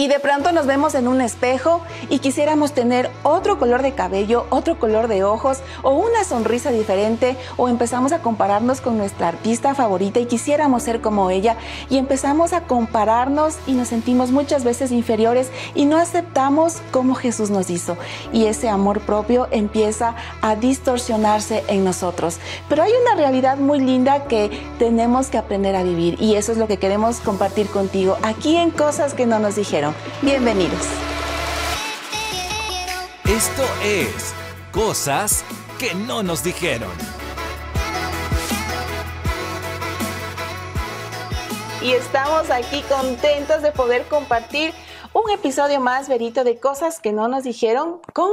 y de pronto nos vemos en un espejo y quisiéramos tener otro color de cabello, otro color de ojos o una sonrisa diferente o empezamos a compararnos con nuestra artista favorita y quisiéramos ser como ella y empezamos a compararnos y nos sentimos muchas veces inferiores y no aceptamos como Jesús nos hizo y ese amor propio empieza a distorsionarse en nosotros. Pero hay una realidad muy linda que tenemos que aprender a vivir y eso es lo que queremos compartir contigo aquí en Cosas que no nos dijeron. Bienvenidos. Esto es Cosas que no nos dijeron. Y estamos aquí contentos de poder compartir un episodio más, Verito, de cosas que no nos dijeron con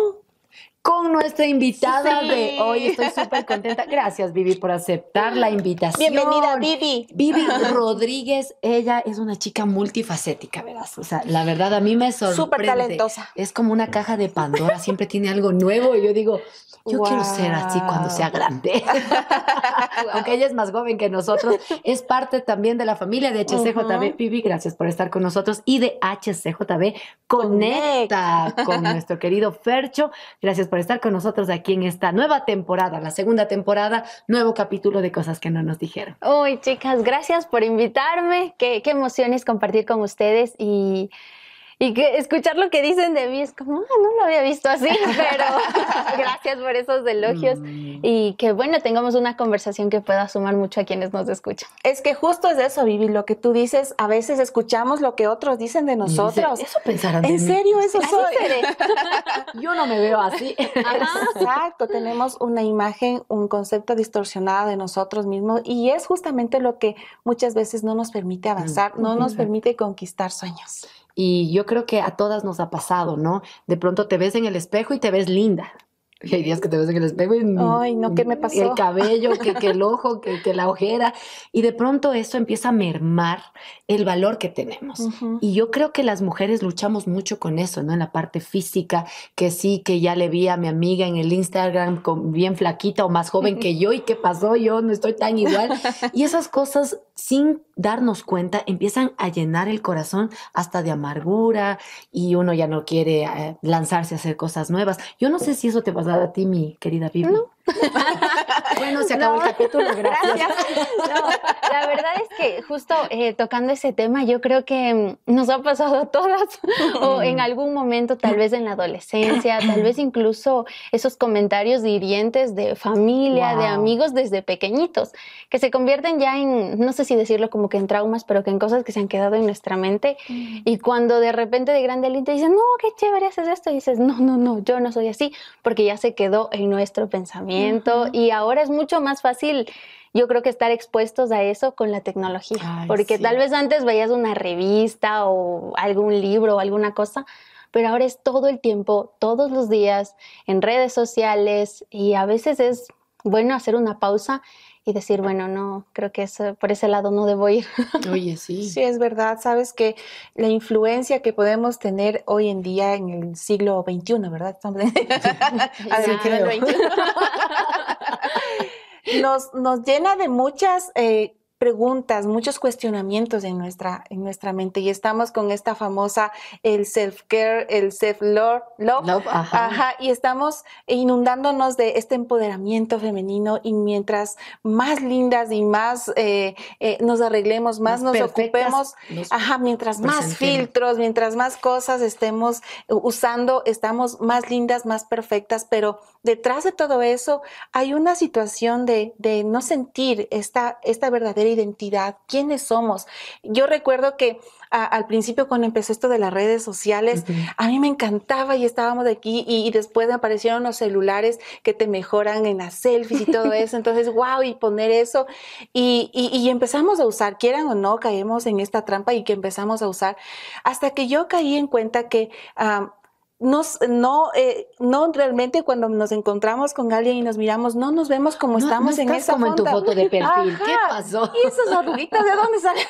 con nuestra invitada de hoy. Estoy súper contenta. Gracias, Vivi, por aceptar la invitación. Bienvenida, Vivi. Vivi Rodríguez, ella es una chica multifacética, ¿verdad? O sea, la verdad a mí me sorprende. Súper talentosa. Es como una caja de Pandora, siempre tiene algo nuevo y yo digo, yo quiero ser así cuando sea grande. Aunque ella es más joven que nosotros, es parte también de la familia de HCJB. Vivi, gracias por estar con nosotros y de HCJB Conecta con nuestro querido Fercho. Gracias por por estar con nosotros aquí en esta nueva temporada, la segunda temporada, nuevo capítulo de cosas que no nos dijeron. Uy, chicas, gracias por invitarme. Qué, qué emoción es compartir con ustedes y y que escuchar lo que dicen de mí es como, ah, no lo había visto así, pero gracias por esos elogios mm. y que bueno, tengamos una conversación que pueda sumar mucho a quienes nos escuchan. Es que justo es eso, Vivi, lo que tú dices, a veces escuchamos lo que otros dicen de nosotros. eso pensarán ¿En serio eso soy? Yo no me veo así. Exacto, tenemos una imagen, un concepto distorsionado de nosotros mismos y es justamente lo que muchas veces no nos permite avanzar, no nos permite conquistar sueños. Y yo creo que a todas nos ha pasado, ¿no? De pronto te ves en el espejo y te ves linda. Y hay días que te ves en el espejo y Ay, no, ¿qué me pasó? El cabello, que, que el ojo, que, que, la ojera. Y de pronto eso empieza a mermar el valor que tenemos. Y yo creo que las mujeres luchamos mucho con eso, ¿no? En la parte física, que sí, que ya le vi a mi amiga en el Instagram con, bien flaquita o más joven que yo. ¿Y qué pasó? Yo no estoy tan igual. Y esas cosas sin darnos cuenta, empiezan a llenar el corazón hasta de amargura y uno ya no quiere eh, lanzarse a hacer cosas nuevas. Yo no sé si eso te pasa a ti, mi querida Vivi. bueno, se acabó el capítulo, gracias. la verdad es que justo eh, tocando ese tema, yo creo que mm, nos ha pasado a todas, o en algún momento, tal vez en la adolescencia, tal vez incluso esos comentarios hirientes de familia, de amigos desde pequeñitos, que se convierten ya en, no sé si decirlo como que en traumas, pero que en cosas que se han quedado en nuestra mente. Mm. Y cuando de repente de grande alguien te dice, no, qué chévere haces esto, y dices, no, no, no, yo no soy así, porque ya se quedó en nuestro pensamiento y ahora es mucho más fácil yo creo que estar expuestos a eso con la tecnología, porque tal vez antes veías una revista o algún libro o alguna cosa, pero ahora es todo el tiempo, todos los días, en redes sociales y a veces es bueno hacer una pausa y decir, bueno, no, creo que por ese lado no debo ir. Oye, sí. Sí, es verdad. Sabes que la influencia que podemos tener hoy en día en el siglo XXI, ¿verdad? Estamos en... sí, nos, nos llena de muchas eh, preguntas, muchos cuestionamientos en nuestra, en nuestra mente y estamos con esta famosa el self-care, el self-love, love, ajá. y estamos inundándonos de este empoderamiento femenino y mientras más lindas y más eh, eh, nos arreglemos, más, nos ocupemos, ajá, mientras más filtros, mientras más cosas estemos usando, estamos más lindas, más perfectas, pero detrás de todo eso hay una situación de, de no sentir esta, esta verdadera identidad, quiénes somos. Yo recuerdo que al principio cuando empezó esto de las redes sociales, a mí me encantaba y estábamos aquí y, después aparecieron los celulares que te mejoran en las selfies y todo eso. Entonces, wow, y poner eso. Y, y, empezamos a usar, quieran o no, caemos en esta trampa y que empezamos a usar hasta que yo caí en cuenta que nos, no, eh, no realmente cuando nos encontramos con alguien y nos miramos, no nos vemos como estamos en esa como en tu foto de perfil. ¿Qué pasó? ¿Y esas arruguitas de dónde salen?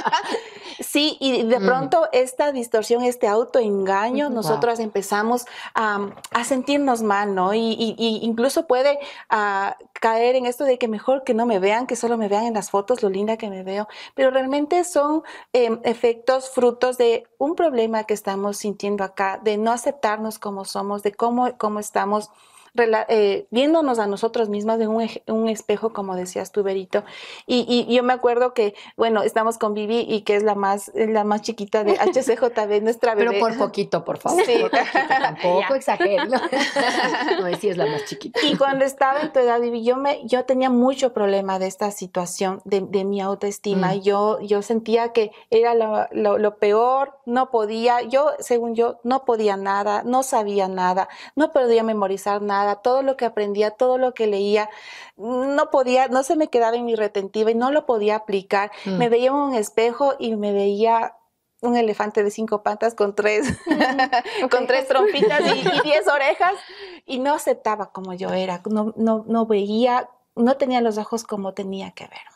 sí, y de mm. pronto esta distorsión, este autoengaño, nosotros empezamos a, sentirnos mal, ¿no? Y, incluso puede ah, caer en esto de que mejor que no me vean, que solo me vean en las fotos lo linda que me veo, pero realmente son em, efectos frutos de un problema que estamos sintiendo acá, de no aceptarnos como somos, de cómo, cómo estamos eh, viéndonos a nosotros mismas en un, espejo, como decías tú, Berito. Y, yo me acuerdo que, bueno, estamos con Vivi y que es la más, la más chiquita de HCJB, nuestra bebé. Pero por poquito, por favor. Sí. Tampoco exagero. no, sí es la más chiquita. Y cuando estaba en tu edad, Vivi, yo, me, yo tenía mucho problema de esta situación, de, de mi autoestima. Mm. Yo, yo sentía que era lo, lo, lo peor, no podía, yo, según yo, no podía nada, no sabía nada, no podía memorizar nada todo lo que aprendía, todo lo que leía, no podía, no se me quedaba en mi retentiva y no lo podía aplicar. Mm. Me veía en un espejo y me veía un elefante de cinco patas con tres, con tres trompitas y, diez orejas y no aceptaba como yo era, no, no, no veía, no tenía los ojos como tenía que verme.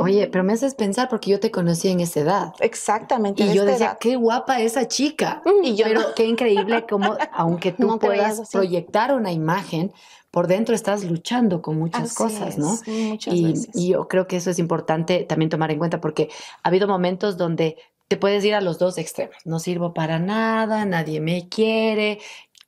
Oye, pero me haces pensar porque yo te conocí en esa edad. Exactamente. Y yo decía, qué guapa esa chica. Y yo pero qué increíble como, aunque tú puedas proyectar una imagen, por dentro estás luchando con muchas cosas, ¿no? Muchas y, veces. y yo creo que eso es importante también tomar en cuenta porque ha habido momentos donde te puedes ir a los dos extremos. No sirvo para nada, nadie me quiere,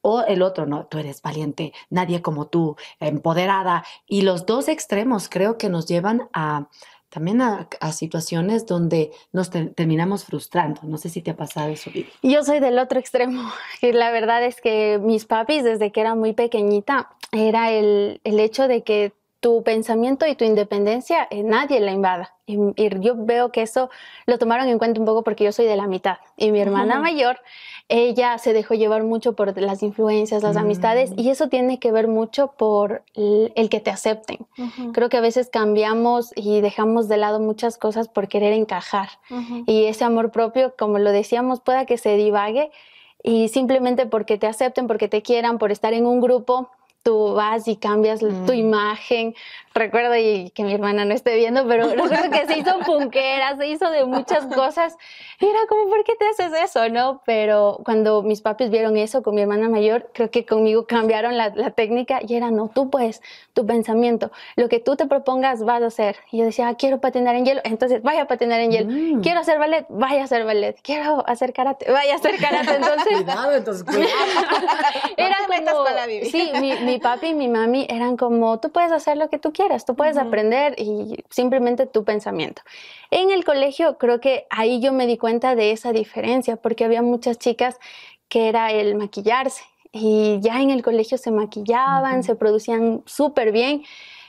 o el otro, no, tú eres valiente, nadie como tú, empoderada. Y los dos extremos creo que nos llevan a también a, situaciones donde nos terminamos frustrando. No sé si te ha pasado eso, Vivi. Yo soy del otro extremo. Y la verdad es que mis papis, desde que era muy pequeñita, era el, el hecho de que tu pensamiento y tu independencia eh, nadie la invada. Y, yo veo que eso lo tomaron en cuenta un poco porque yo soy de la mitad. Y mi hermana mayor, ella se dejó llevar mucho por las influencias, las amistades, mm. y eso tiene que ver mucho por el, que te acepten. Creo que a veces cambiamos y dejamos de lado muchas cosas por querer encajar. Y ese amor propio, como lo decíamos, pueda que se divague y simplemente porque te acepten, porque te quieran, por estar en un grupo, tú vas y cambias tu mm. imagen. Recuerdo y que mi hermana no esté viendo, pero recuerdo que se hizo punquera, se hizo de muchas cosas. Y era como, ¿por qué te haces eso? ¿No? Pero cuando mis papis vieron eso con mi hermana mayor, creo que conmigo cambiaron la, técnica y era, no, tú puedes, tu pensamiento, lo que tú te propongas vas a hacer. Y yo decía, ah, quiero patinar en hielo, entonces vaya a patinar en hielo. Mm. Quiero hacer ballet, vaya a hacer ballet. Quiero hacer karate, vaya a hacer karate. Entonces, cuidado, entonces, cuidado. era como, sí, mi, mi papi y mi mami eran como, tú puedes hacer lo que tú quieras, tú puedes aprender y simplemente tu pensamiento. En el colegio creo que ahí yo me di cuenta de esa diferencia porque había muchas chicas que era el maquillarse y ya en el colegio se maquillaban, se producían súper bien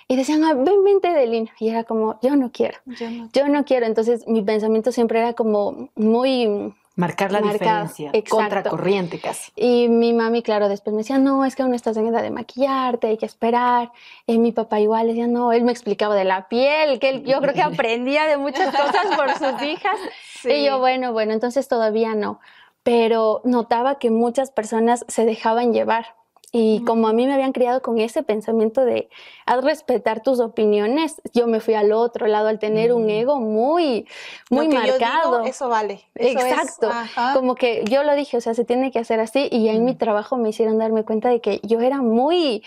y decían, ah, ven, vente de línea. Y era como, yo no quiero, yo no, yo no quiero. Entonces mi pensamiento siempre era como muy Marcar la diferencia, contracorriente casi. Y mi mami, claro, después me decía, no, es que aún no estás en edad de maquillarte, hay que esperar. Y mi papá igual decía, no, él me explicaba de la piel, que él, yo creo que aprendía de muchas cosas por sus hijas. Y yo, bueno, bueno, entonces todavía no. Pero notaba que muchas personas se dejaban llevar y como a mí me habían criado con ese pensamiento de haz respetar tus opiniones, yo me fui al otro lado al tener un mm. ego muy, muy marcado. eso vale. Exacto. como que yo lo dije, o sea, se tiene que hacer así y en mi mm. trabajo me hicieron darme cuenta de que yo era muy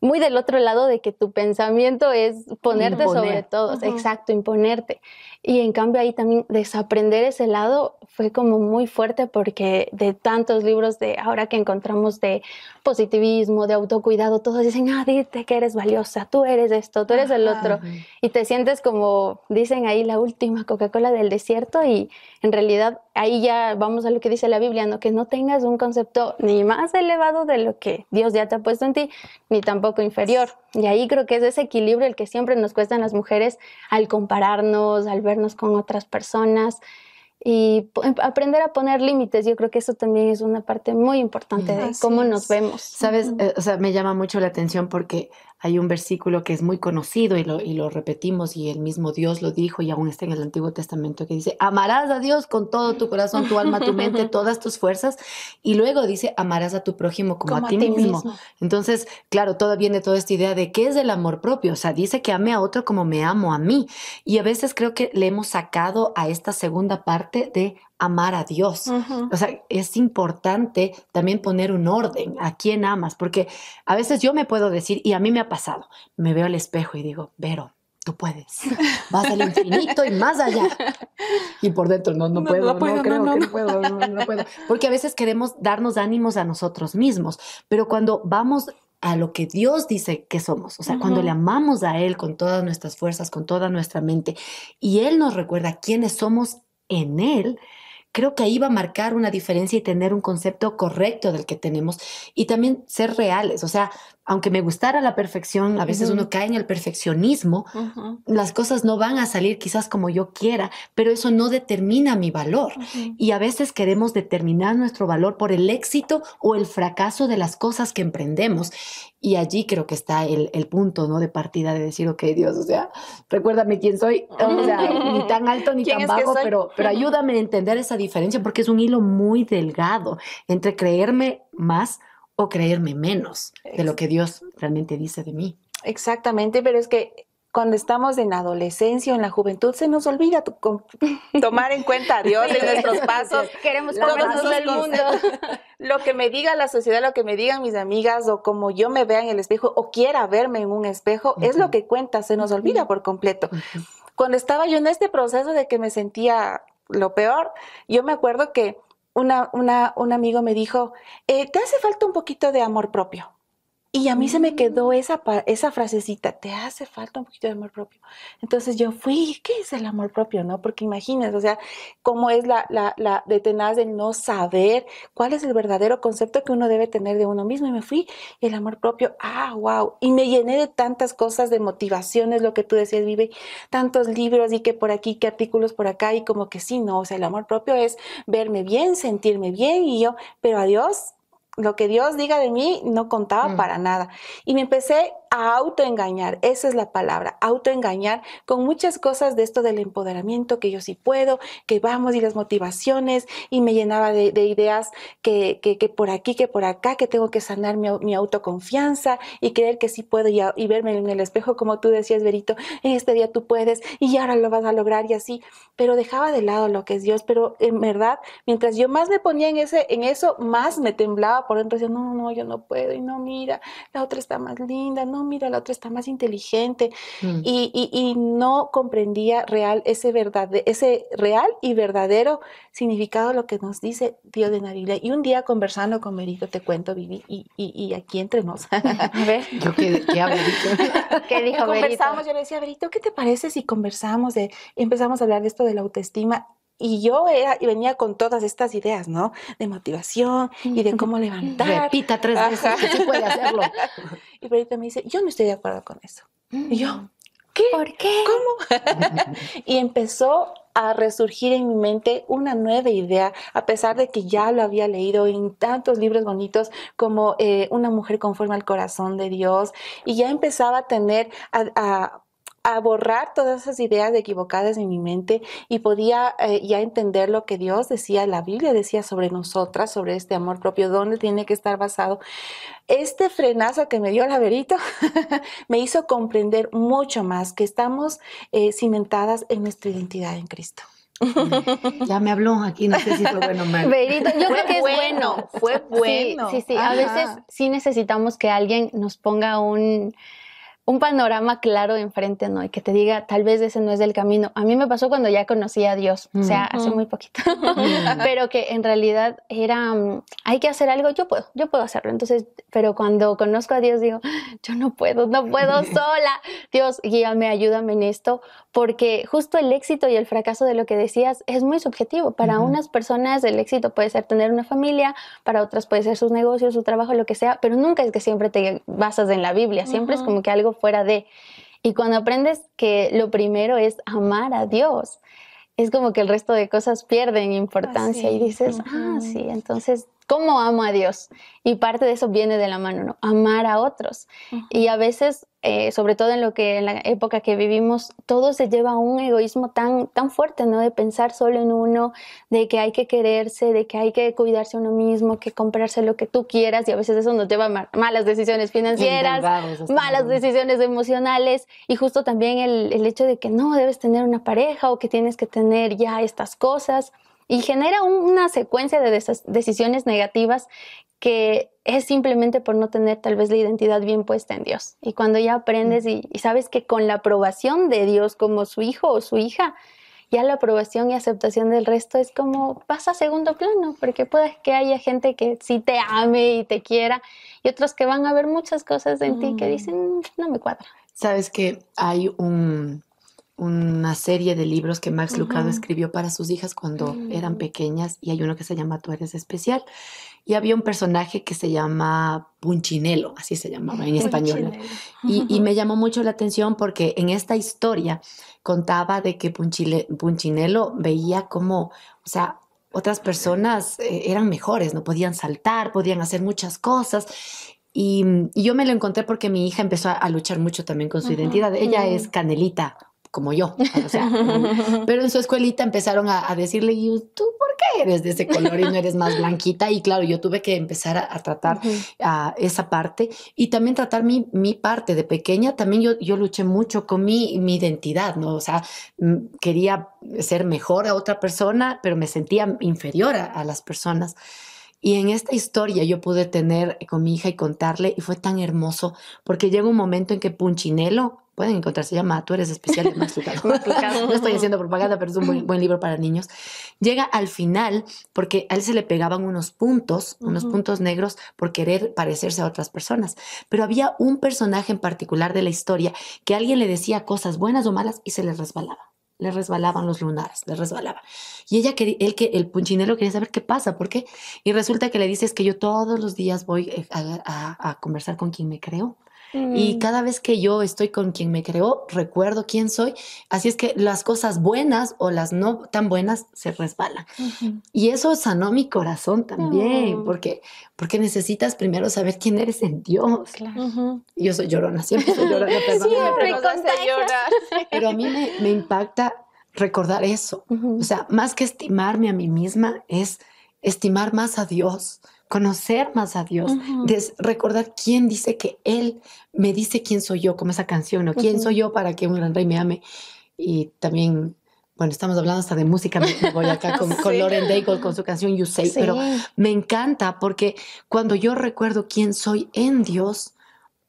muy del otro lado de que tu pensamiento es ponerte sobre todos, exacto, imponerte. Y en cambio ahí también desaprender ese lado fue como muy fuerte porque de tantos libros de ahora que encontramos de positivismo, de autocuidado, todos dicen, ah, dite que eres valiosa, tú eres esto, tú eres el otro. Y te sientes como, dicen ahí, la última Coca-Cola del desierto y en realidad ahí ya vamos a lo que dice la Biblia, ¿no? que no tengas un concepto ni más elevado de lo que Dios ya te ha puesto en ti, ni tampoco inferior. Y ahí creo que es ese equilibrio el que siempre nos cuesta a las mujeres al compararnos, al vernos con otras personas y em, aprender a poner límites. Yo creo que eso también es una parte muy importante de cómo nos vemos. Sabes, eh, o sea, me llama mucho la atención porque hay un versículo que es muy conocido y lo, y lo repetimos y el mismo Dios lo dijo y aún está en el Antiguo Testamento que dice, amarás a Dios con todo tu corazón, tu alma, tu mente, todas tus fuerzas. Y luego dice, amarás a tu prójimo como, a, ti, mismo. Entonces, claro, todo viene toda esta idea de qué es el amor propio. O sea, dice que ame a otro como me amo a mí. Y a veces creo que le hemos sacado a esta segunda parte de amar a Dios. O sea, es importante también poner un orden a quién amas, porque a veces yo me puedo decir, y a mí me ha pasado, me veo al espejo y digo, Vero, tú puedes, vas al infinito y más allá. Y por dentro, no, no, puedo, no, creo que no puedo, no puedo. Porque a veces queremos darnos ánimos a nosotros mismos, pero cuando vamos a lo que Dios dice que somos, o sea, cuando le amamos a Él con todas nuestras fuerzas, con toda nuestra mente, y Él nos recuerda quiénes somos en Él, creo que ahí va a marcar una diferencia y tener un concepto correcto del que tenemos y también ser reales. O sea, aunque me gustara la perfección, a veces uno cae en el perfeccionismo, las cosas no van a salir quizás como yo quiera, pero eso no determina mi valor. Y a veces queremos determinar nuestro valor por el éxito o el fracaso de las cosas que emprendemos. Y allí creo que está el, punto ¿no? de partida de decir, ok, Dios, o sea, recuérdame quién soy, o sea, ni tan alto ni tan bajo, pero, pero ayúdame a entender esa diferencia porque es un hilo muy delgado entre creerme más o creerme menos de lo que Dios realmente dice de mí. Exactamente, pero es que cuando estamos en la adolescencia o en la juventud se nos olvida tomar en cuenta a Dios en nuestros pasos. Queremos comernos el mundo. lo que me diga la sociedad, lo que me digan mis amigas o como yo me vea en el espejo o quiera verme en un espejo, es lo que cuenta, se nos olvida por completo. Cuando estaba yo en este proceso de que me sentía lo peor, yo me acuerdo que una, una, un amigo me dijo, eh, te hace falta un poquito de amor propio. Y a mí se me quedó mm. esa, esa frasecita, te hace falta un poquito de amor propio. Entonces yo fui, ¿qué es el amor propio? ¿No? Porque imagínate, o sea, cómo es la, la, la de tenaz de no saber cuál es el verdadero concepto que uno debe tener de uno mismo. Y me fui, el amor propio, ah, wow. Y me llené de tantas cosas, de motivaciones, lo que tú decías, Vive, tantos libros y que por aquí, que artículos por acá, y como que sí, no, o sea, el amor propio es verme bien, sentirme bien, y yo, pero adiós, lo que Dios diga de mí no contaba mm. para nada. Y me empecé a autoengañar, esa es la palabra, autoengañar con muchas cosas de esto del empoderamiento, que yo sí puedo, que vamos y las motivaciones, y me llenaba de, ideas que, que, por aquí, que por acá, que tengo que sanar mi, autoconfianza y creer que sí puedo y, verme en el espejo, como tú decías, Verito, en este día tú puedes y ahora lo vas a lograr y así, pero dejaba de lado lo que es Dios, pero en verdad, mientras yo más me ponía en, ese, en eso, más me temblaba por dentro, decía, no, no, yo no puedo, y no, mira, la otra está más linda, no, mira, la otra está más inteligente. Mm. Y, no comprendía real ese, verdad, ese real y verdadero significado de lo que nos dice Dios de la Biblia. Y un día conversando con Merito, te cuento, Vivi, y, aquí entre nos. A ver. ¿Yo qué, qué hablo, ¿Qué dijo Conversamos, yo le decía, Berito, ¿qué te parece si conversamos de, empezamos a hablar de esto de la autoestima? Y yo era, y venía con todas estas ideas, ¿no? De motivación y de cómo levantar. Repita tres veces que se puede hacerlo. Y Perito me dice, yo no estoy de acuerdo con eso. Y yo, mm. ¿qué? ¿Por qué? ¿Cómo? y empezó a resurgir en mi mente una nueva idea, a pesar de que ya lo había leído en tantos libros bonitos como eh, Una mujer conforme al corazón de Dios, y ya empezaba a tener, a a borrar todas esas ideas equivocadas en mi mente y podía eh, ya entender lo que Dios decía, la Biblia decía sobre nosotras, sobre este amor propio, dónde tiene que estar basado. Este frenazo que me dio el Averito me hizo comprender mucho más que estamos eh, cimentadas en nuestra identidad en Cristo. Ya me habló aquí, no sé si fue bueno o malo. yo creo que es bueno. Fue bueno. Sí, sí, sí. A veces sí necesitamos que alguien nos ponga un, un panorama claro enfrente, ¿no? Y que te diga, tal vez ese no es el camino. A mí me pasó cuando ya conocí a Dios, o sea, hace muy poquito, pero que en realidad era, mm, hay que hacer algo, yo puedo, yo puedo hacerlo. Entonces, pero cuando conozco a Dios digo, yo no puedo, no puedo sola. Dios, guíame, ayúdame en esto, porque justo el éxito y el fracaso de lo que decías es muy subjetivo. Para unas personas el éxito puede ser tener una familia, para otras puede ser sus negocios, su trabajo, lo que sea, pero nunca es que siempre te basas en la Biblia, siempre es como que algo fuera de. Y cuando aprendes que lo primero es amar a Dios, es como que el resto de cosas pierden importancia y dices, ah, sí, entonces cómo amo a Dios. Y parte de eso viene de la mano, ¿no? Amar a otros. Y a veces, eh, sobre todo en lo que en la época que vivimos, todo se lleva a un egoísmo tan, tan fuerte, ¿no? De pensar solo en uno, de que hay que quererse, de que hay que cuidarse uno mismo, que comprarse lo que tú quieras. Y a veces eso nos lleva a malas decisiones financieras, malas decisiones emocionales. Y justo también el, el hecho de que no debes tener una pareja o que tienes que tener ya estas cosas y genera una secuencia de decisiones negativas que es simplemente por no tener tal vez la identidad bien puesta en Dios. Y cuando ya aprendes y, sabes que con la aprobación de Dios como su hijo o su hija, ya la aprobación y aceptación del resto es como pasa a segundo plano, porque puede que haya gente que sí te ame y te quiera y otros que van a ver muchas cosas en ti que mm. dicen, no me cuadra. Sabes que hay un, una serie de libros que Max Lucado escribió para sus hijas cuando eran mm. pequeñas y hay uno que se llama Tú eres especial. Y había un personaje que se llama Punchinelo, así se llamaba en español. Y, me llamó mucho la atención porque en esta historia contaba de que Punchinelo veía como, o sea, otras personas eh, eran mejores, no podían saltar, podían hacer muchas cosas. Y, yo me lo encontré porque mi hija empezó a, luchar mucho también con su identidad. Ella es Canelita, como yo. pero en su escuelita empezaron a, decirle, ¿y tú por qué eres de ese color y no eres más blanquita? Y claro, yo tuve que empezar a, tratar a esa parte y también tratar mi, mi, parte de pequeña. También yo, yo luché mucho con mi, mi identidad, ¿no? O sea, mm, quería ser mejor a otra persona, pero me sentía inferior a, a las personas. Y en esta historia yo pude tener con mi hija y contarle, y fue tan hermoso, porque llega un momento en que Punchinelo, pueden encontrar, se llama Tú eres especial, Max no estoy haciendo propaganda, pero es un buen, libro para niños. Llega al final porque a él se le pegaban unos puntos, unos puntos negros por querer parecerse a otras personas. Pero había un personaje en particular de la historia que alguien le decía cosas buenas o malas y se le resbalaba le resbalaban los lunares, le resbalaba. Y ella él que el punchinelo quería saber qué pasa, por qué. Y resulta que le dices que yo todos los días voy eh, a, a conversar con quien me creo y mm. cada vez que yo estoy con quien me creó, recuerdo quién soy. Así es que las cosas buenas o las no tan buenas se resbalan. Y eso sanó mi corazón también, porque, porque necesitas primero saber quién eres en Dios. Yo soy llorona, siempre soy llorona, perdón. Siempre llorar. Pero a mí me, me impacta recordar eso. O sea, más que estimarme a mí misma, es estimar más a Dios conocer más a Dios, recordar quién dice que Él me dice quién soy yo, como esa canción, ¿no? ¿Quién soy yo para que un gran rey me ame? Y también, bueno, estamos hablando hasta de música, me, voy acá con, con Lauren Daigle con su canción You Say, pero me encanta porque cuando yo recuerdo quién soy en Dios,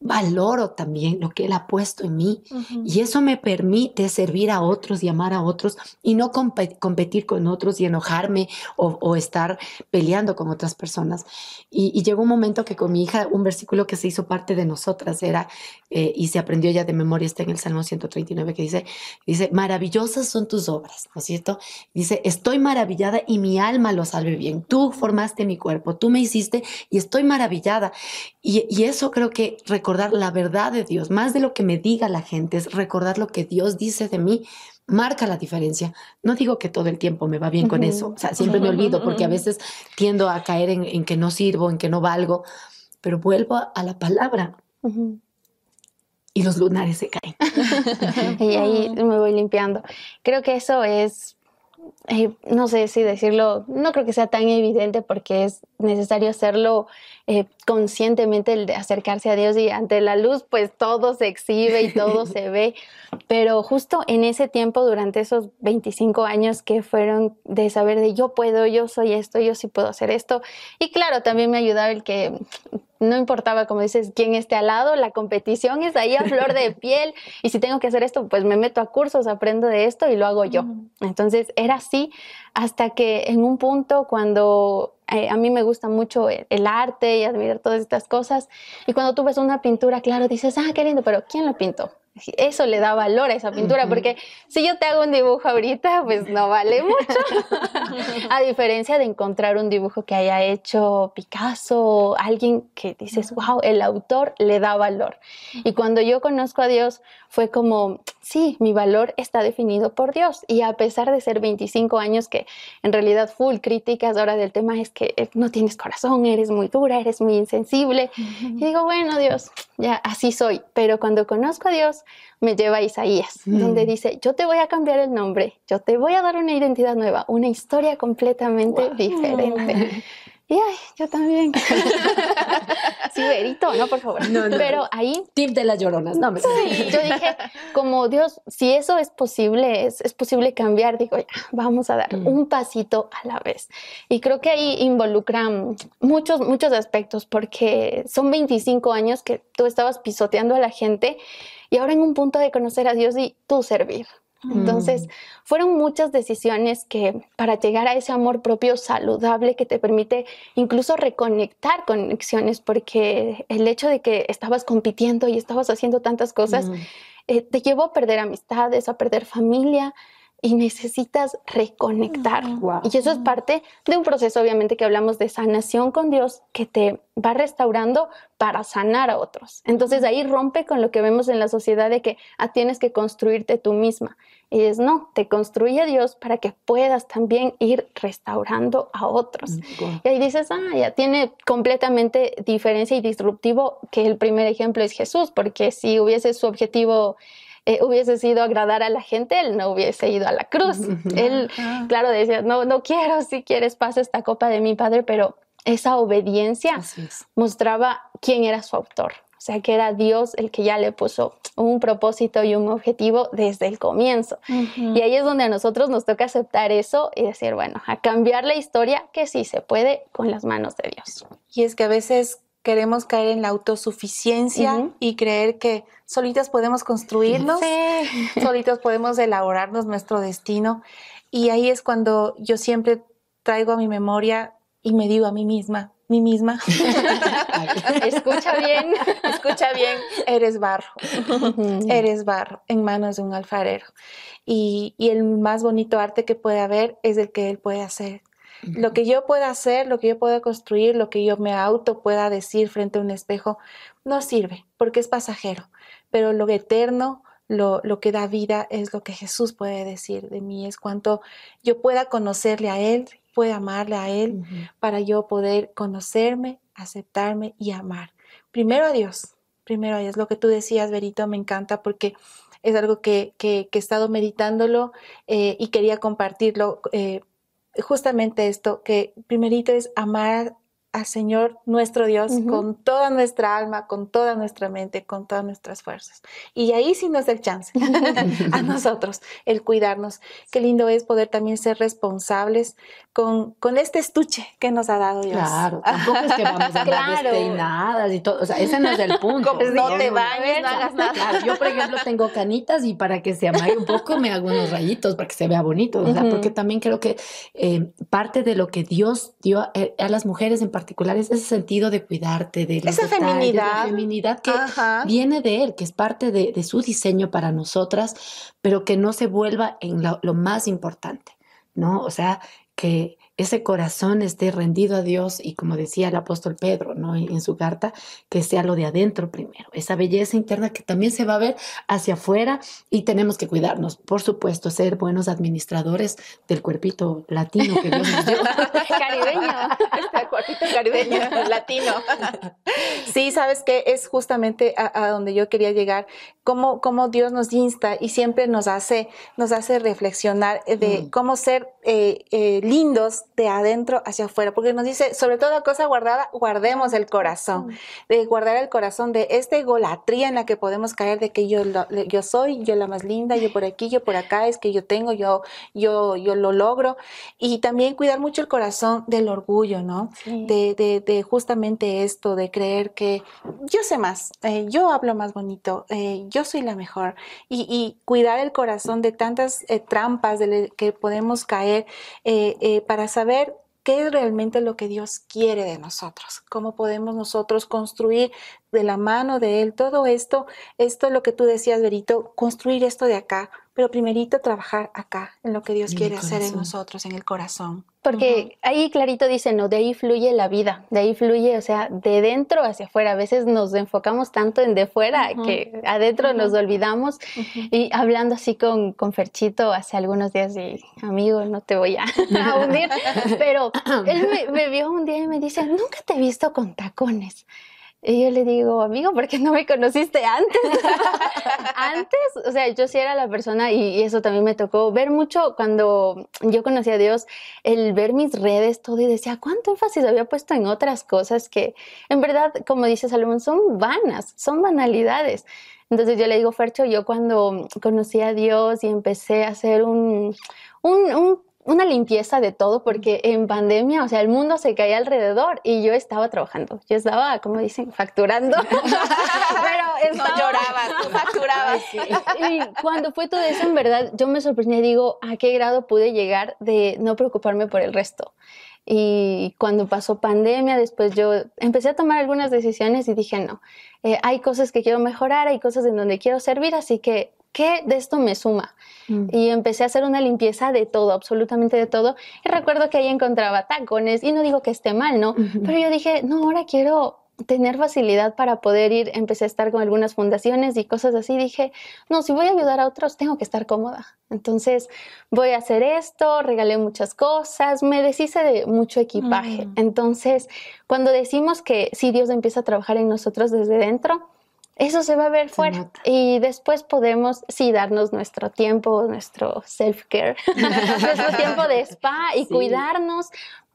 valoro también lo que Él ha puesto en mí y eso me permite servir a otros y amar a otros y no competir con otros y enojarme o, estar peleando con otras personas. Y, llegó un momento que con mi hija un versículo que se hizo parte de nosotras era, eh, y se aprendió ya de memoria, está en el Salmo 139 que dice, dice, maravillosas son tus obras, ¿no es cierto? Dice, estoy maravillada y mi alma lo salve bien. Tú formaste mi cuerpo, tú me hiciste y estoy maravillada. Y, y eso creo que recordar la verdad de Dios, más de lo que me diga la gente, es recordar lo que Dios dice de mí, marca la diferencia. No digo que todo el tiempo me va bien con eso, o sea, siempre me olvido porque a veces tiendo a caer en, que no sirvo, en que no valgo, pero vuelvo a, la palabra. Y los lunares se caen. y ahí me voy limpiando. Creo que eso es eh, no sé si decirlo, no creo que sea tan evidente porque es necesario hacerlo eh, conscientemente, el de acercarse a Dios y ante la luz pues todo se exhibe y todo se ve, pero justo en ese tiempo, durante esos 25 años que fueron de saber de yo puedo, yo soy esto, yo sí puedo hacer esto, y claro, también me ayudaba el que no importaba, como dices, quién esté al lado, la competición es ahí a flor de piel y si tengo que hacer esto, pues me meto a cursos, aprendo de esto y lo hago yo. Entonces era así hasta que en un punto cuando eh, a mí me gusta mucho el, arte y admirar todas estas cosas y cuando tú ves una pintura, claro, dices, ah, qué lindo, pero ¿quién lo pintó? Eso le da valor a esa pintura, porque si yo te hago un dibujo ahorita, pues no vale mucho. a diferencia de encontrar un dibujo que haya hecho Picasso, alguien que dices, wow, el autor le da valor. Y cuando yo conozco a Dios, fue como, sí, mi valor está definido por Dios. Y a pesar de ser 25 años que en realidad full críticas ahora del tema es que eh, no tienes corazón, eres muy dura, eres muy insensible. Y digo, bueno, Dios, ya así soy. Pero cuando conozco a Dios, me lleva a Isaías, donde dice, yo te voy a cambiar el nombre, yo te voy a dar una identidad nueva, una historia completamente diferente. Y ay, yo también. sí, verito, no, por favor. No, no. Pero ahí. Tip de las lloronas, no me Sí, yo dije, como Dios, si eso es posible, es, es posible cambiar, digo, ya, vamos a dar mm. un pasito a la vez. Y creo que ahí involucran muchos, muchos aspectos, porque son 25 años que tú estabas pisoteando a la gente y ahora en un punto de conocer a Dios y tú servir. Entonces, mm. fueron muchas decisiones que para llegar a ese amor propio saludable que te permite incluso reconectar conexiones, porque el hecho de que estabas compitiendo y estabas haciendo tantas cosas, mm. eh, te llevó a perder amistades, a perder familia, y necesitas reconectar. Y eso es parte de un proceso, obviamente, que hablamos de sanación con Dios, que te va restaurando para sanar a otros. Entonces ahí rompe con lo que vemos en la sociedad de que ah, tienes que construirte tú misma. Y es no, te construye Dios para que puedas también ir restaurando a otros. Y ahí dices, ah, ya tiene completamente diferencia y disruptivo que el primer ejemplo es Jesús, porque si hubiese su objetivo eh, hubiese sido agradar a la gente, él no hubiese ido a la cruz. Él, claro, decía, no, no quiero, si quieres, pasa esta copa de mi padre, pero esa obediencia mostraba quién era su autor. O sea, que era Dios el que ya le puso un propósito y un objetivo desde el comienzo. Y ahí es donde a nosotros nos toca aceptar eso y decir, bueno, a cambiar la historia que sí se puede con las manos de Dios. Y es que a veces queremos caer en la autosuficiencia y creer que solitas podemos construirnos, solitos podemos elaborarnos nuestro destino. Y ahí es cuando yo siempre traigo a mi memoria y me digo a mí misma, mí misma, escucha bien, escucha bien, eres barro, eres barro en manos de un alfarero. Y, y el más bonito arte que puede haber es el que él puede hacer lo que yo pueda hacer, lo que yo pueda construir, lo que yo me auto pueda decir frente a un espejo, no sirve porque es pasajero, pero lo eterno, lo, lo, que da vida es lo que Jesús puede decir de mí, es cuanto yo pueda conocerle a Él, pueda amarle a Él, para yo poder conocerme, aceptarme y amar. Primero a Dios, primero a Dios. Lo que tú decías, Berito, me encanta porque es algo que, que, he estado meditándolo eh, y quería compartirlo. Eh, justamente esto, que primerito es amar al Señor nuestro Dios con toda nuestra alma, con toda nuestra mente, con todas nuestras fuerzas. Y ahí sí nos da el chance a nosotros el cuidarnos. Qué lindo es poder también ser responsables con, con este estuche que nos ha dado Dios. Claro, tampoco es que vamos a andar despeinadas y todo, o sea, ese no es el punto. no te bañes, no hagas nada. yo, por ejemplo, tengo canitas y para que se amague un poco me hago unos rayitos para que se vea bonito, o sea, porque también creo que eh, parte de lo que Dios dio a, a las mujeres en particular es ese sentido de cuidarte, de esa feminidad. feminidad que viene de él, que es parte de, su diseño para nosotras, pero que no se vuelva en lo más importante, ¿no? O sea, que ese corazón esté rendido a Dios y como decía el apóstol Pedro ¿no? en, su carta, que sea lo de adentro primero, esa belleza interna que también se va a ver hacia afuera y tenemos que cuidarnos, por supuesto, ser buenos administradores del cuerpito latino que Dios nos dio. caribeño, este cuerpito caribeño, latino. Sí, sabes que es justamente a, donde yo quería llegar, cómo, cómo Dios nos insta y siempre nos hace, nos hace reflexionar de mm. cómo ser eh, eh, lindos de adentro hacia afuera, porque nos dice, sobre toda cosa guardada, guardemos el corazón, de guardar el corazón de esta egolatría en la que podemos caer de que yo, yo soy, yo la más linda, yo por aquí, yo por acá, es que yo tengo, yo, yo, yo lo logro, y también cuidar mucho el corazón del orgullo, ¿no? De, de, de, justamente esto, de creer que yo sé más, eh, yo hablo más bonito, eh, yo soy la mejor, y, y, cuidar el corazón de tantas eh, trampas de que podemos caer para saber saber qué es realmente lo que Dios quiere de nosotros, cómo podemos nosotros construir de la mano de Él, todo esto, esto lo que tú decías, Berito, construir esto de acá, pero primerito trabajar acá, en lo que Dios quiere hacer en nosotros, en el corazón. Porque ahí clarito dice, no, de ahí fluye la vida, de ahí fluye, o sea, de dentro hacia afuera. A veces nos enfocamos tanto en de fuera que adentro nos olvidamos. Y hablando así con, con Ferchito hace algunos días, y amigo, no te voy a, unir, pero él me, me vio un día y me dice, nunca te he visto con tacones. Y yo le digo, amigo, ¿por qué no me conociste antes? antes, o sea, yo sí era la persona y, eso también me tocó ver mucho cuando yo conocí a Dios, el ver mis redes, todo y decía, ¿cuánto énfasis había puesto en otras cosas que en verdad, como dice Salomón, son vanas, son banalidades? Entonces yo le digo, Fercho, yo cuando conocí a Dios y empecé a hacer un, un, un una limpieza de todo porque en pandemia, o sea, el mundo se caía alrededor y yo estaba trabajando. Yo estaba, como dicen, facturando. Pero no llorabas, tú facturabas. Y cuando fue todo eso, en verdad, yo me sorprendí digo, ¿a qué grado pude llegar de no preocuparme por el resto? Y cuando pasó pandemia, después yo empecé a tomar algunas decisiones y dije, no, eh, hay cosas que quiero mejorar, hay cosas en donde quiero servir, así que ¿qué de esto me suma? Mm. Y empecé a hacer una limpieza de todo, absolutamente de todo. Y recuerdo que ahí encontraba tacones, y no digo que esté mal, ¿no? Pero yo dije, no, ahora quiero tener facilidad para poder ir, empecé a estar con algunas fundaciones y cosas así, dije, no, si voy a ayudar a otros, tengo que estar cómoda. Entonces, voy a hacer esto, regalé muchas cosas, me deshice de mucho equipaje. Mm. Entonces, cuando decimos que si Dios empieza a trabajar en nosotros desde dentro, eso se va a ver fuera. Y después podemos, sí, darnos nuestro tiempo, nuestro self-care, nuestro tiempo de spa y cuidarnos,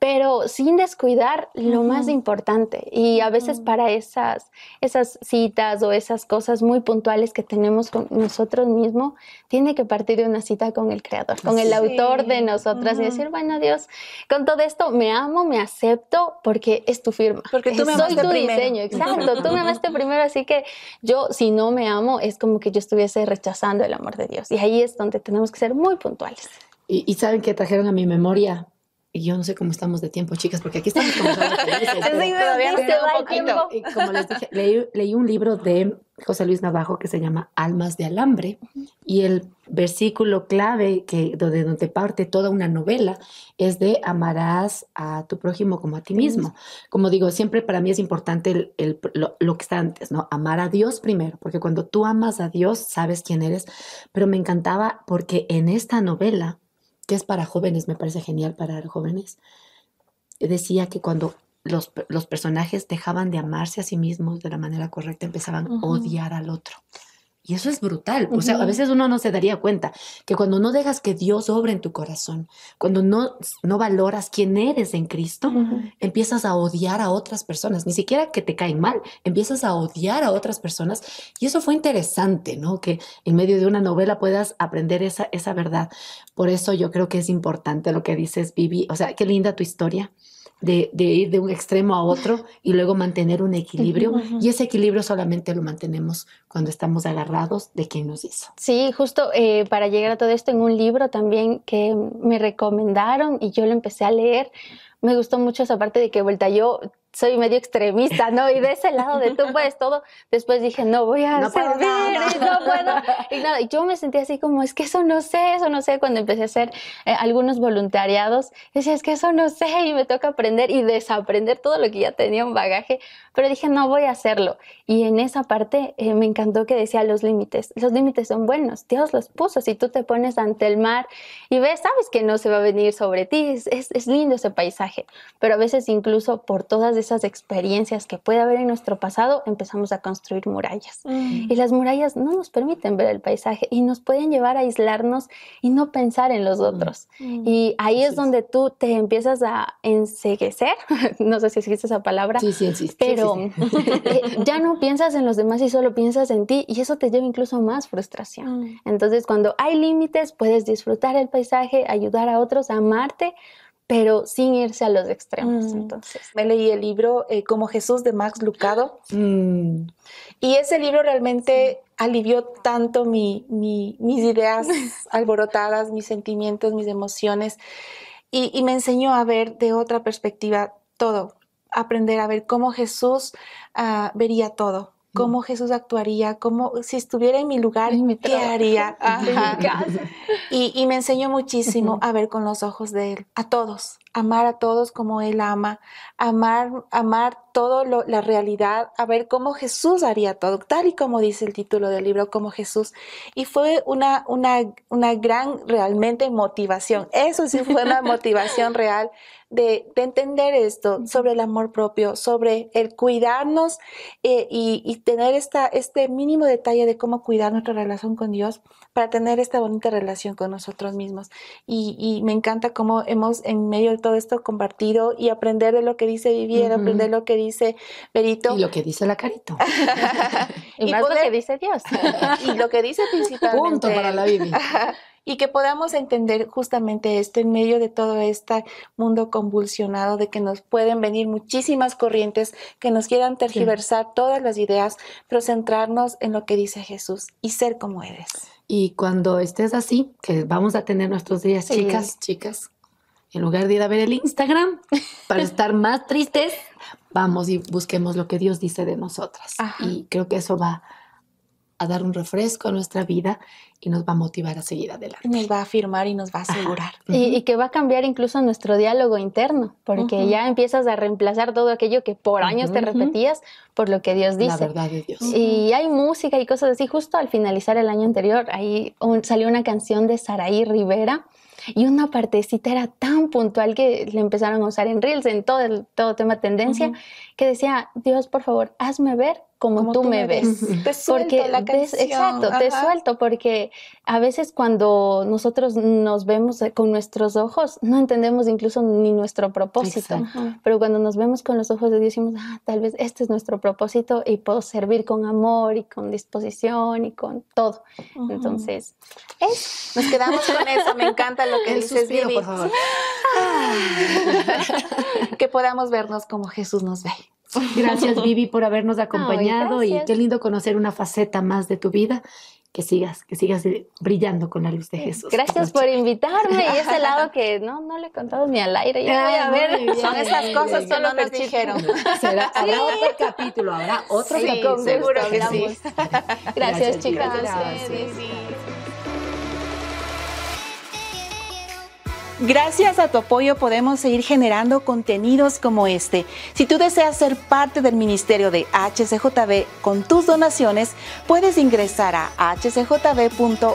pero sin descuidar lo más importante. Y a veces para esas, esas citas o esas cosas muy puntuales que tenemos con nosotros mismos, tiene que partir de una cita con el creador, con el autor de nosotras y decir, bueno, Dios, con todo esto me amo, me acepto porque es tu firma. Porque tú me Soy tu diseño, exacto. Tú me amaste primero, así que yo, si no me amo, es como que yo estuviese rechazando el amor de Dios. Y ahí es donde tenemos que ser muy puntuales. Y, y saben que trajeron a mi memoria y yo no sé cómo estamos de tiempo, chicas, porque aquí estamos como todavía nos queda un poquito. Y como les dije, leí, un libro de José Luis Navajo que se llama Almas de Alambre y el versículo clave que donde, donde parte toda una novela es de amarás a tu prójimo como a ti mismo. Como digo, siempre para mí es importante el, lo, lo, que está antes, ¿no? Amar a Dios primero, porque cuando tú amas a Dios sabes quién eres, pero me encantaba porque en esta novela que es para jóvenes, me parece genial para jóvenes, decía que cuando los, los, personajes dejaban de amarse a sí mismos de la manera correcta, empezaban a odiar al otro. Y eso es brutal. O sea, a veces uno no se daría cuenta que cuando no dejas que Dios obre en tu corazón, cuando no, no valoras quién eres en Cristo, empiezas a odiar a otras personas. Ni siquiera que te caen mal, empiezas a odiar a otras personas. Y eso fue interesante, ¿no? Que en medio de una novela puedas aprender esa, esa verdad. Por eso yo creo que es importante lo que dices, Vivi. O sea, qué linda tu historia de, ir de un extremo a otro y luego mantener un equilibrio. Y ese equilibrio solamente lo mantenemos cuando estamos agarrados de quien nos hizo. Sí, justo eh, para llegar a todo esto en un libro también que me recomendaron y yo lo empecé a leer. Me gustó mucho esa parte de que vuelta yo soy medio extremista, ¿no? Y de ese lado de tú puedes todo, después dije, no voy a no servir, no puedo. Y nada, yo me sentí así como, es que eso no sé, eso no sé, cuando empecé a hacer eh, algunos voluntariados, decía, es que eso no sé, y me toca aprender y desaprender todo lo que ya tenía un bagaje, pero dije, no voy a hacerlo. Y en esa parte eh, me encantó que decía los límites, los límites son buenos, Dios los puso, si tú te pones ante el mar y ves, sabes que no se va a venir sobre ti, es, es, es lindo ese paisaje, pero a veces incluso por todas esas experiencias que puede haber en nuestro pasado, empezamos a construir murallas. Mm. Y las murallas no nos permiten ver el paisaje y nos pueden llevar a aislarnos y no pensar en los mm. otros. Mm. Y ahí es donde tú te empiezas a enseguecer, no sé si existe esa palabra, sí, sí, pero eh, ya no piensas en los demás y solo piensas en ti y eso te lleva incluso más frustración. Entonces, cuando hay límites, puedes disfrutar el paisaje, ayudar a otros amarte, pero sin irse a los extremos. Mm. Entonces, me leí el libro eh, Como Jesús de Max Lucado mm. y ese libro realmente alivió tanto mi, mis ideas alborotadas, mis sentimientos, mis emociones y, y, me enseñó a ver de otra perspectiva todo. aprender a ver cómo Jesús ah, vería todo, cómo Jesús actuaría, cómo si estuviera en mi lugar, ¿qué haría? Y, y, me enseñó muchísimo a ver con los ojos de Él, a todos, amar a todos como Él ama, amar, amar todo la realidad, a ver cómo Jesús haría todo, tal y como dice el título del libro, como Jesús. Y fue una, una, una gran realmente motivación. Eso sí fue una motivación real de, entender esto sobre el amor propio, sobre el cuidarnos eh, y, tener esta, este mínimo detalle de cómo cuidar nuestra relación con Dios para tener esta bonita relación con nosotros mismos. Y, me encanta cómo hemos en medio de todo esto compartido y aprender de lo que dice Vivier, aprender lo que dice Berito. Y lo que dice la Carito. y, más lo que dice Dios. y lo que dice principalmente. Punto para la Bibi y que podamos entender justamente esto en medio de todo este mundo convulsionado de que nos pueden venir muchísimas corrientes que nos quieran tergiversar todas las ideas, pero centrarnos en lo que dice Jesús y ser como eres. Y cuando estés así, que vamos a tener nuestros días, chicas, chicas, en lugar de ir a ver el Instagram para estar más tristes, vamos y busquemos lo que Dios dice de nosotras. Y creo que eso va a dar un refresco a nuestra vida y nos va a motivar a seguir adelante. Nos va a afirmar y nos va a asegurar. y, que va a cambiar incluso nuestro diálogo interno, porque ya empiezas a reemplazar todo aquello que por años te repetías por lo que Dios dice. La verdad de Dios. Y hay música y cosas así. Justo al finalizar el año anterior, ahí salió una canción de Saraí Rivera y una partecita era tan puntual que le empezaron a usar en Reels, en todo el todo tema tendencia, que decía, Dios, por favor, hazme ver como, tú, me ves. Te suelto porque la canción. exacto, te suelto porque a veces cuando nosotros nos vemos con nuestros ojos no entendemos incluso ni nuestro propósito, pero cuando nos vemos con los ojos de Dios decimos, ah, tal vez este es nuestro propósito y puedo servir con amor y con disposición y con todo. Entonces, nos quedamos con eso, me encanta lo que dices, Vivi. por favor. que podamos vernos como Jesús nos ve. Gracias, Vivi, por habernos acompañado y qué lindo conocer una faceta más de tu vida. Que sigas, que sigas brillando con la luz de Jesús. Gracias por invitarme y ese lado que no, no le he contado ni al aire. Ya voy a ver. Son esas cosas que no nos dijeron. ¿Será, habrá otro capítulo, habrá otro sí, capítulo. Seguro que sí. Gracias, chicas. Gracias a tu apoyo podemos seguir generando contenidos como este. Si tú deseas ser parte del ministerio de HCJB con tus donaciones, puedes ingresar a hcjb.org.